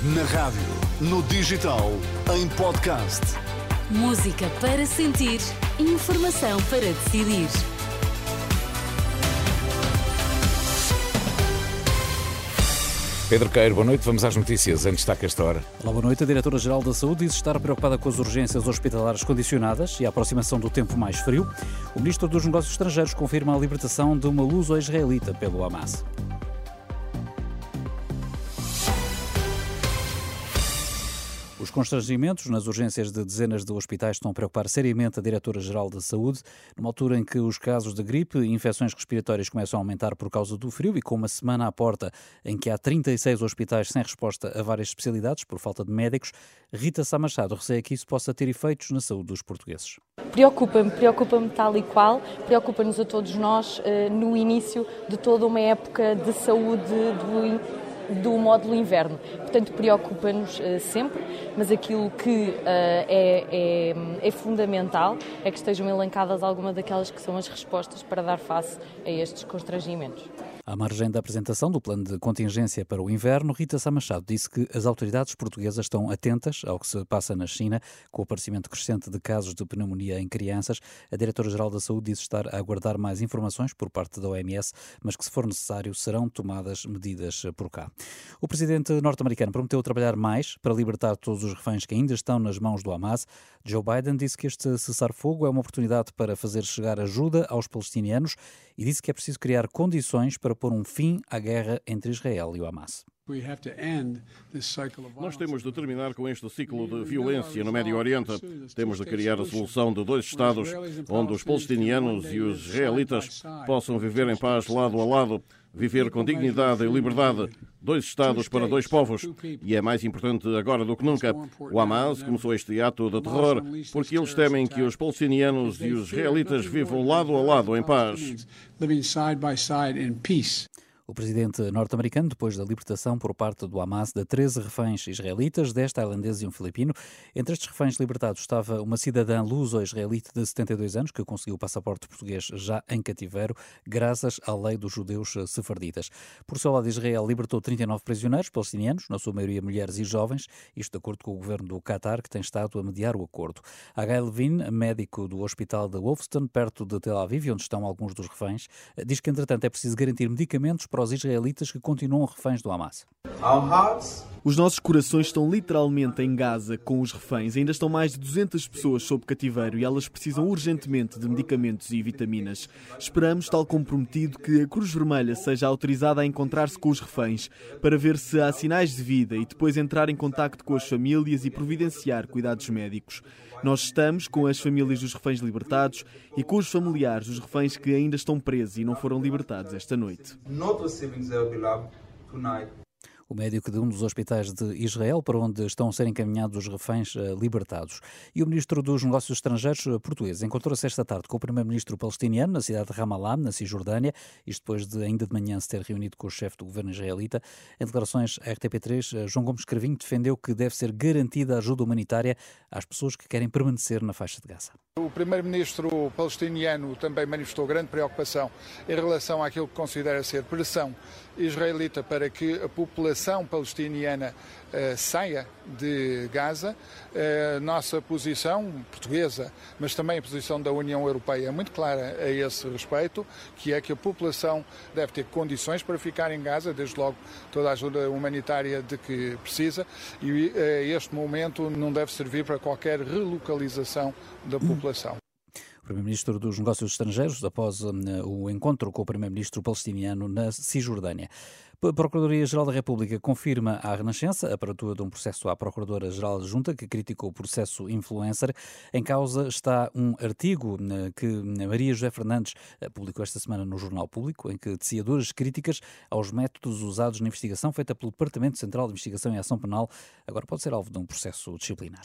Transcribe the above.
Na rádio, no digital, em podcast. Música para sentir, informação para decidir. Pedro Queiro, boa noite. Vamos às notícias. Em destaque esta hora. Olá, boa noite. A Diretora-Geral da Saúde diz estar preocupada com as urgências hospitalares condicionadas e a aproximação do tempo mais frio. O Ministro dos Negócios Estrangeiros confirma a libertação de uma luso-israelita pelo Hamas. Os constrangimentos nas urgências de dezenas de hospitais estão a preocupar seriamente a Diretora-Geral da Saúde, numa altura em que os casos de gripe e infecções respiratórias começam a aumentar por causa do frio e com uma semana à porta em que há 36 hospitais sem resposta a várias especialidades por falta de médicos, Rita Sá Machado receia que isso possa ter efeitos na saúde dos portugueses. Preocupa-me, preocupa-me tal e qual, preocupa-nos a todos nós uh, no início de toda uma época de saúde do do módulo inverno. Portanto, preocupa-nos uh, sempre, mas aquilo que uh, é, é, é, fundamental é que estejam elencadas algumas daquelas que são as respostas para dar face a estes constrangimentos. À margem da apresentação do plano de contingência para o inverno, Rita Sá Machado disse que as autoridades portuguesas estão atentas ao que se passa na China, com o aparecimento crescente de casos de pneumonia em crianças. A Diretora-Geral da Saúde disse estar a aguardar mais informações por parte da OMS, mas que, se for necessário, serão tomadas medidas por cá. O presidente norte-americano prometeu trabalhar mais para libertar todos os reféns que ainda estão nas mãos do Hamas. Joe Biden disse que este cessar-fogo é uma oportunidade para fazer chegar ajuda aos palestinianos e disse que é preciso criar condições para pôr um fim à guerra entre Israel e o Hamas. Nós temos de terminar com este ciclo de violência no Médio Oriente. Temos de criar a solução de dois Estados, onde os palestinianos e os israelitas possam viver em paz lado a lado, viver com dignidade e liberdade. Dois Estados para dois povos. E é mais importante agora do que nunca. O Hamas começou este ato de terror porque eles temem que os palestinianos e os israelitas vivam lado a lado em paz. O presidente norte-americano, depois da libertação por parte do Hamas de 13 reféns israelitas, 10 tailandeses e um filipino. Entre estes reféns libertados estava uma cidadã luso-israelita de 72 anos, que conseguiu o passaporte português já em cativeiro, graças à lei dos judeus sefarditas. Por seu lado, Israel libertou 39 prisioneiros palestinianos, na sua maioria mulheres e jovens, isto de acordo com o governo do Qatar, que tem estado a mediar o acordo. H. Levin, médico do hospital de Wolfston, perto de Tel Aviv, onde estão alguns dos reféns, diz que, entretanto, é preciso garantir medicamentos para para os israelitas que continuam reféns do Hamas. Os nossos corações estão literalmente em Gaza com os reféns. Ainda estão mais de 200 pessoas sob cativeiro e elas precisam urgentemente de medicamentos e vitaminas. Esperamos, tal como prometido, que a Cruz Vermelha seja autorizada a encontrar-se com os reféns para ver se há sinais de vida e depois entrar em contacto com as famílias e providenciar cuidados médicos. Nós estamos com as famílias dos reféns libertados e com os familiares dos reféns que ainda estão presos e não foram libertados esta noite o médico de um dos hospitais de Israel, para onde estão a ser encaminhados os reféns eh, libertados. E o ministro dos Negócios Estrangeiros eh, português encontrou-se esta tarde com o primeiro-ministro palestiniano na cidade de Ramallah, na Cisjordânia, isto depois de ainda de manhã se ter reunido com o chefe do governo israelita. Em declarações à RTP3, eh, João Gomes Cravinho defendeu que deve ser garantida ajuda humanitária às pessoas que querem permanecer na faixa de Gaza. O primeiro-ministro palestiniano também manifestou grande preocupação em relação àquilo que considera ser pressão israelita para que a população palestiniana uh, saia de Gaza. Uh, nossa posição portuguesa, mas também a posição da União Europeia é muito clara a esse respeito, que é que a população deve ter condições para ficar em Gaza, desde logo toda a ajuda humanitária de que precisa, e uh, este momento não deve servir para qualquer relocalização da população. Primeiro-Ministro dos Negócios Estrangeiros, após uh, o encontro com o Primeiro-Ministro palestiniano na Cisjordânia. A Procuradoria-Geral da República confirma à Renascença a abertura de um processo à Procuradora-Geral Junta que criticou o processo influencer. Em causa está um artigo uh, que Maria José Fernandes publicou esta semana no Jornal Público, em que tecia duras críticas aos métodos usados na investigação feita pelo Departamento Central de Investigação e Ação Penal. Agora pode ser alvo de um processo disciplinar.